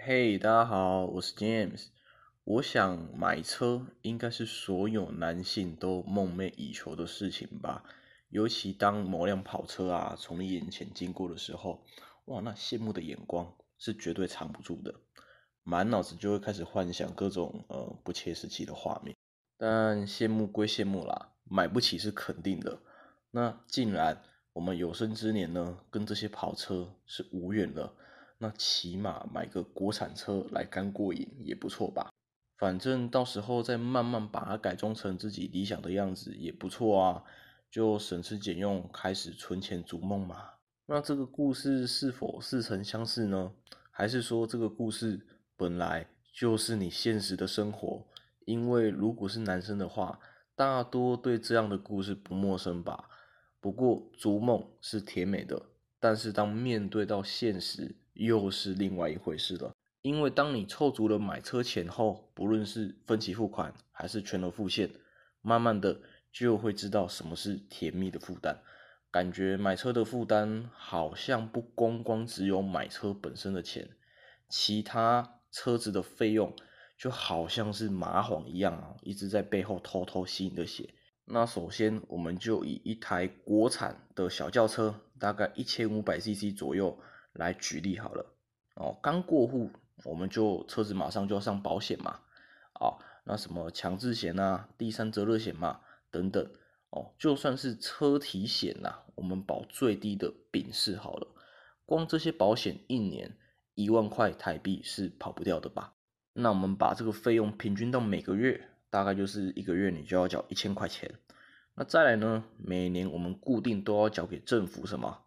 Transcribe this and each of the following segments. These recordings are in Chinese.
嘿，大家好，我是 James。我想买车应该是所有男性都梦寐以求的事情吧。尤其当某辆跑车啊从你眼前经过的时候，哇，那羡慕的眼光是绝对藏不住的，满脑子就会开始幻想各种呃不切实际的画面。但羡慕归羡慕啦，买不起是肯定的。那既然我们有生之年呢，跟这些跑车是无缘了。那起码买个国产车来干过瘾也不错吧？反正到时候再慢慢把它改装成自己理想的样子也不错啊，就省吃俭用开始存钱逐梦嘛。那这个故事是否似曾相识呢？还是说这个故事本来就是你现实的生活？因为如果是男生的话，大多对这样的故事不陌生吧。不过逐梦是甜美的，但是当面对到现实。又是另外一回事了，因为当你凑足了买车钱后，不论是分期付款还是全额付现，慢慢的就会知道什么是甜蜜的负担。感觉买车的负担好像不光光只有买车本身的钱，其他车子的费用就好像是麻黄一样啊，一直在背后偷偷吸你的血。那首先我们就以一台国产的小轿车，大概一千五百 CC 左右。来举例好了，哦，刚过户我们就车子马上就要上保险嘛，啊，那什么强制险啊、第三责任险嘛等等，哦，就算是车体险呐，我们保最低的丙式好了，光这些保险一年一万块台币是跑不掉的吧？那我们把这个费用平均到每个月，大概就是一个月你就要缴一千块钱，那再来呢，每年我们固定都要缴给政府什么？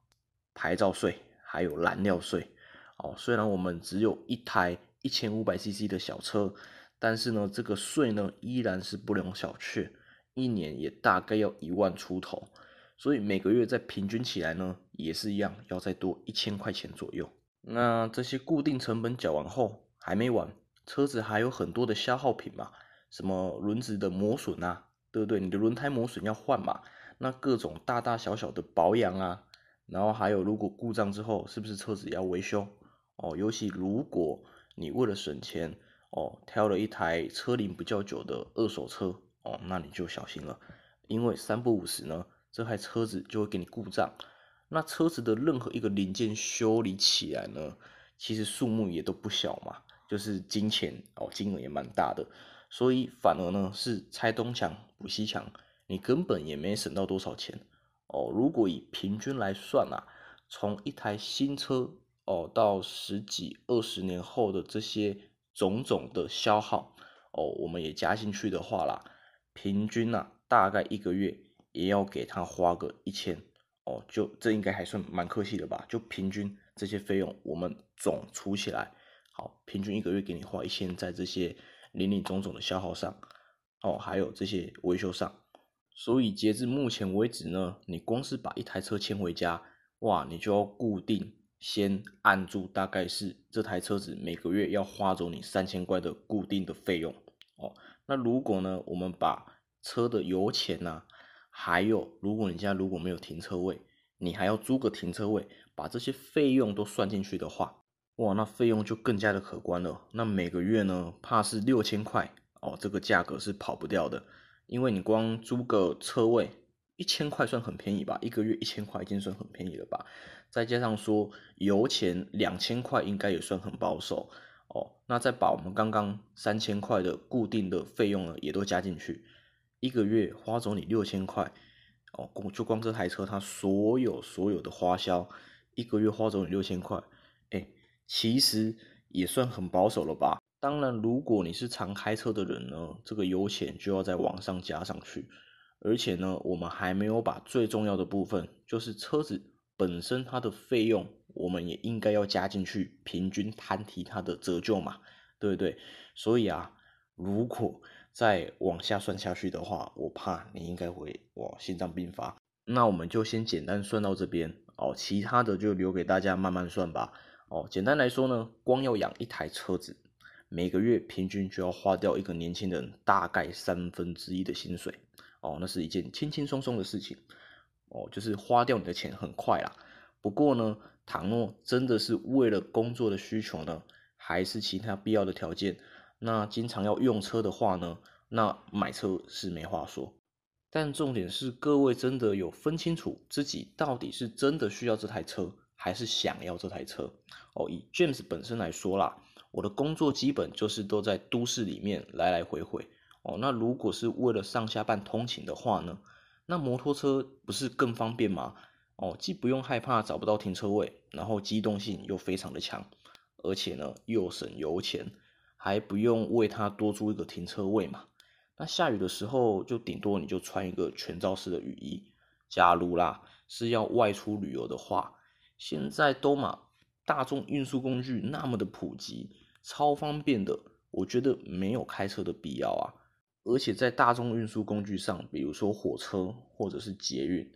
牌照税。还有燃料税，哦，虽然我们只有一台一千五百 CC 的小车，但是呢，这个税呢依然是不容小觑，一年也大概要一万出头，所以每个月再平均起来呢，也是一样要再多一千块钱左右。那这些固定成本缴完后，还没完，车子还有很多的消耗品嘛，什么轮子的磨损啊，对不对？你的轮胎磨损要换嘛，那各种大大小小的保养啊。然后还有，如果故障之后，是不是车子要维修？哦，尤其如果你为了省钱，哦，挑了一台车龄比较久的二手车，哦，那你就小心了，因为三不五十呢，这台车子就会给你故障。那车子的任何一个零件修理起来呢，其实数目也都不小嘛，就是金钱哦，金额也蛮大的。所以反而呢，是拆东墙补西墙，你根本也没省到多少钱。哦，如果以平均来算啊，从一台新车哦到十几二十年后的这些种种的消耗哦，我们也加进去的话啦，平均呐大概一个月也要给他花个一千哦，就这应该还算蛮客气的吧？就平均这些费用我们总除起来，好，平均一个月给你花一千在这些零零总总的消耗上哦，还有这些维修上。所以截至目前为止呢，你光是把一台车牵回家，哇，你就要固定先按住，大概是这台车子每个月要花走你三千块的固定的费用哦。那如果呢，我们把车的油钱呐，还有如果你家如果没有停车位，你还要租个停车位，把这些费用都算进去的话，哇，那费用就更加的可观了。那每个月呢，怕是六千块哦，这个价格是跑不掉的。因为你光租个车位一千块算很便宜吧，一个月一千块已经算很便宜了吧，再加上说油钱两千块应该也算很保守哦。那再把我们刚刚三千块的固定的费用呢也都加进去，一个月花走你六千块哦，光就光这台车它所有所有的花销，一个月花走你六千块，哎，其实也算很保守了吧。当然，如果你是常开车的人呢，这个油钱就要在往上加上去。而且呢，我们还没有把最重要的部分，就是车子本身它的费用，我们也应该要加进去，平均摊提它的折旧嘛，对不对？所以啊，如果再往下算下去的话，我怕你应该会哇心脏病发。那我们就先简单算到这边哦，其他的就留给大家慢慢算吧。哦，简单来说呢，光要养一台车子。每个月平均就要花掉一个年轻人大概三分之一的薪水哦，那是一件轻轻松松的事情哦，就是花掉你的钱很快啦。不过呢，倘若真的是为了工作的需求呢，还是其他必要的条件，那经常要用车的话呢，那买车是没话说。但重点是，各位真的有分清楚自己到底是真的需要这台车，还是想要这台车？哦，以 James 本身来说啦，我的工作基本就是都在都市里面来来回回。哦，那如果是为了上下班通勤的话呢，那摩托车不是更方便吗？哦，既不用害怕找不到停车位，然后机动性又非常的强，而且呢又省油钱，还不用为它多租一个停车位嘛。那下雨的时候，就顶多你就穿一个全罩式的雨衣。假如啦是要外出旅游的话，现在都嘛大众运输工具那么的普及，超方便的，我觉得没有开车的必要啊。而且在大众运输工具上，比如说火车或者是捷运，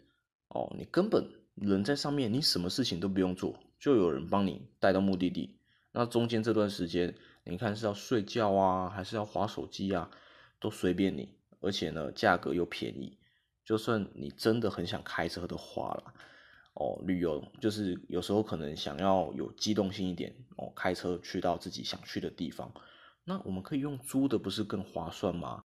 哦，你根本人在上面，你什么事情都不用做，就有人帮你带到目的地。那中间这段时间，你看是要睡觉啊，还是要划手机啊？都随便你，而且呢，价格又便宜。就算你真的很想开车的话了，哦，旅游就是有时候可能想要有机动性一点哦，开车去到自己想去的地方，那我们可以用租的，不是更划算吗？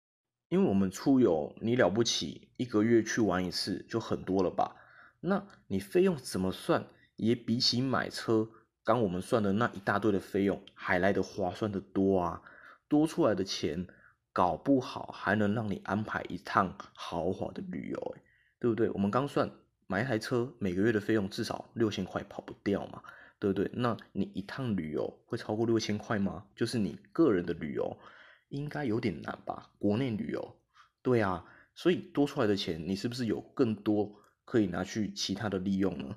因为我们出游，你了不起，一个月去玩一次就很多了吧？那你费用怎么算，也比起买车刚我们算的那一大堆的费用还来得划算的多啊！多出来的钱。搞不好还能让你安排一趟豪华的旅游，对不对？我们刚算买一台车，每个月的费用至少六千块跑不掉嘛，对不对？那你一趟旅游会超过六千块吗？就是你个人的旅游，应该有点难吧？国内旅游，对啊，所以多出来的钱，你是不是有更多可以拿去其他的利用呢？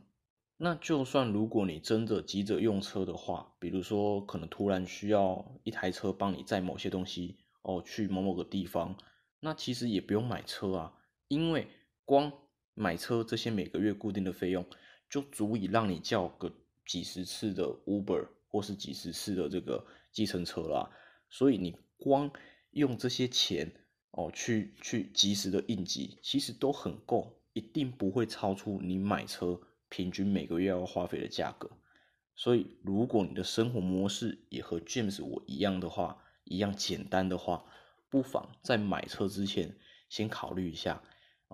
那就算如果你真的急着用车的话，比如说可能突然需要一台车帮你载某些东西。哦，去某某个地方，那其实也不用买车啊，因为光买车这些每个月固定的费用，就足以让你叫个几十次的 Uber 或是几十次的这个计程车啦。所以你光用这些钱哦，去去及时的应急，其实都很够，一定不会超出你买车平均每个月要花费的价格。所以如果你的生活模式也和 James 我一样的话，一样简单的话，不妨在买车之前先考虑一下，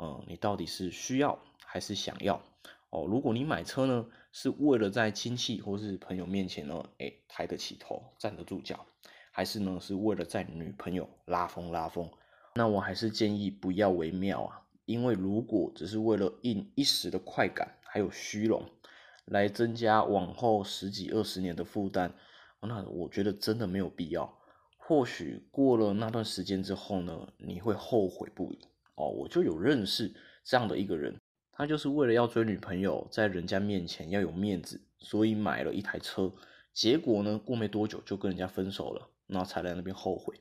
嗯，你到底是需要还是想要哦？如果你买车呢，是为了在亲戚或是朋友面前呢，哎，抬得起头，站得住脚，还是呢是为了在女朋友拉风拉风？那我还是建议不要为妙啊，因为如果只是为了应一时的快感还有虚荣，来增加往后十几二十年的负担，那我觉得真的没有必要。或许过了那段时间之后呢，你会后悔不已哦。我就有认识这样的一个人，他就是为了要追女朋友，在人家面前要有面子，所以买了一台车。结果呢，过没多久就跟人家分手了，然后才在那边后悔。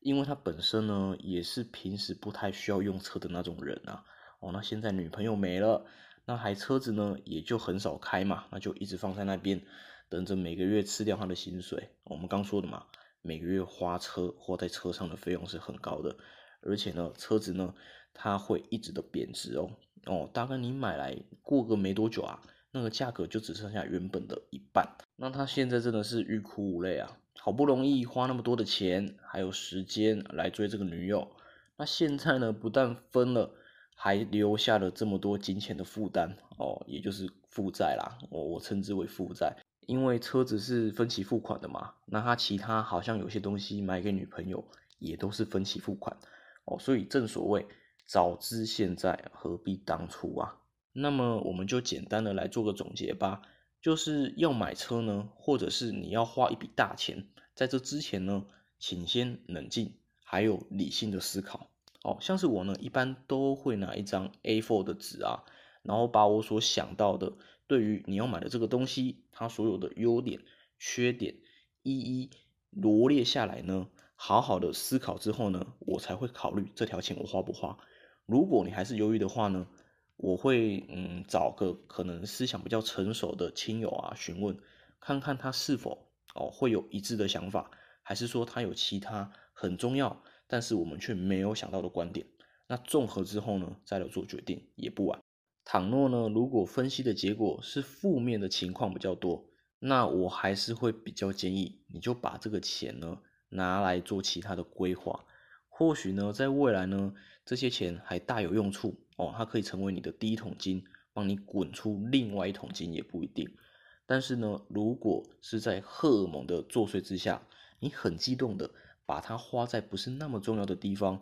因为他本身呢，也是平时不太需要用车的那种人啊。哦，那现在女朋友没了，那台车子呢，也就很少开嘛，那就一直放在那边，等着每个月吃掉他的薪水。我们刚说的嘛。每个月花车或在车上的费用是很高的，而且呢，车子呢，它会一直的贬值哦哦，大概你买来过个没多久啊，那个价格就只剩下原本的一半。那他现在真的是欲哭无泪啊，好不容易花那么多的钱还有时间来追这个女友，那现在呢，不但分了，还留下了这么多金钱的负担哦，也就是负债啦，我我称之为负债。因为车子是分期付款的嘛，那他其他好像有些东西买给女朋友也都是分期付款哦，所以正所谓早知现在何必当初啊。那么我们就简单的来做个总结吧，就是要买车呢，或者是你要花一笔大钱，在这之前呢，请先冷静，还有理性的思考哦。像是我呢，一般都会拿一张 A4 的纸啊，然后把我所想到的。对于你要买的这个东西，它所有的优点、缺点一一罗列下来呢，好好的思考之后呢，我才会考虑这条钱我花不花。如果你还是犹豫的话呢，我会嗯找个可能思想比较成熟的亲友啊询问，看看他是否哦会有一致的想法，还是说他有其他很重要但是我们却没有想到的观点。那综合之后呢，再来做决定也不晚。倘若呢，如果分析的结果是负面的情况比较多，那我还是会比较建议，你就把这个钱呢拿来做其他的规划，或许呢在未来呢这些钱还大有用处哦，它可以成为你的第一桶金，帮你滚出另外一桶金也不一定。但是呢，如果是在荷尔蒙的作祟之下，你很激动的把它花在不是那么重要的地方，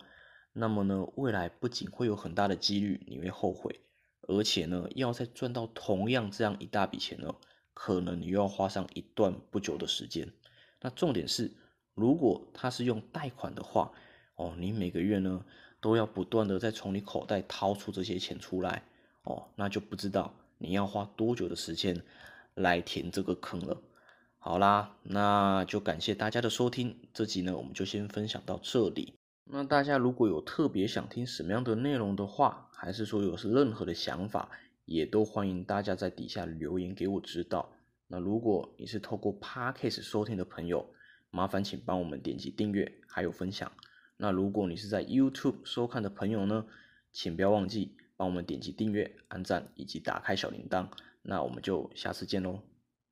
那么呢未来不仅会有很大的几率你会后悔，而且呢要再赚到同样这样一大笔钱呢。可能你又要花上一段不久的时间。那重点是，如果他是用贷款的话，哦，你每个月呢都要不断的再从你口袋掏出这些钱出来，哦，那就不知道你要花多久的时间来填这个坑了。好啦，那就感谢大家的收听，这集呢我们就先分享到这里。那大家如果有特别想听什么样的内容的话，还是说有任何的想法？也都欢迎大家在底下留言给我知道。那如果你是透过 Podcast 收听的朋友，麻烦请帮我们点击订阅还有分享。那如果你是在 YouTube 收看的朋友呢，请不要忘记帮我们点击订阅、按赞以及打开小铃铛。那我们就下次见喽。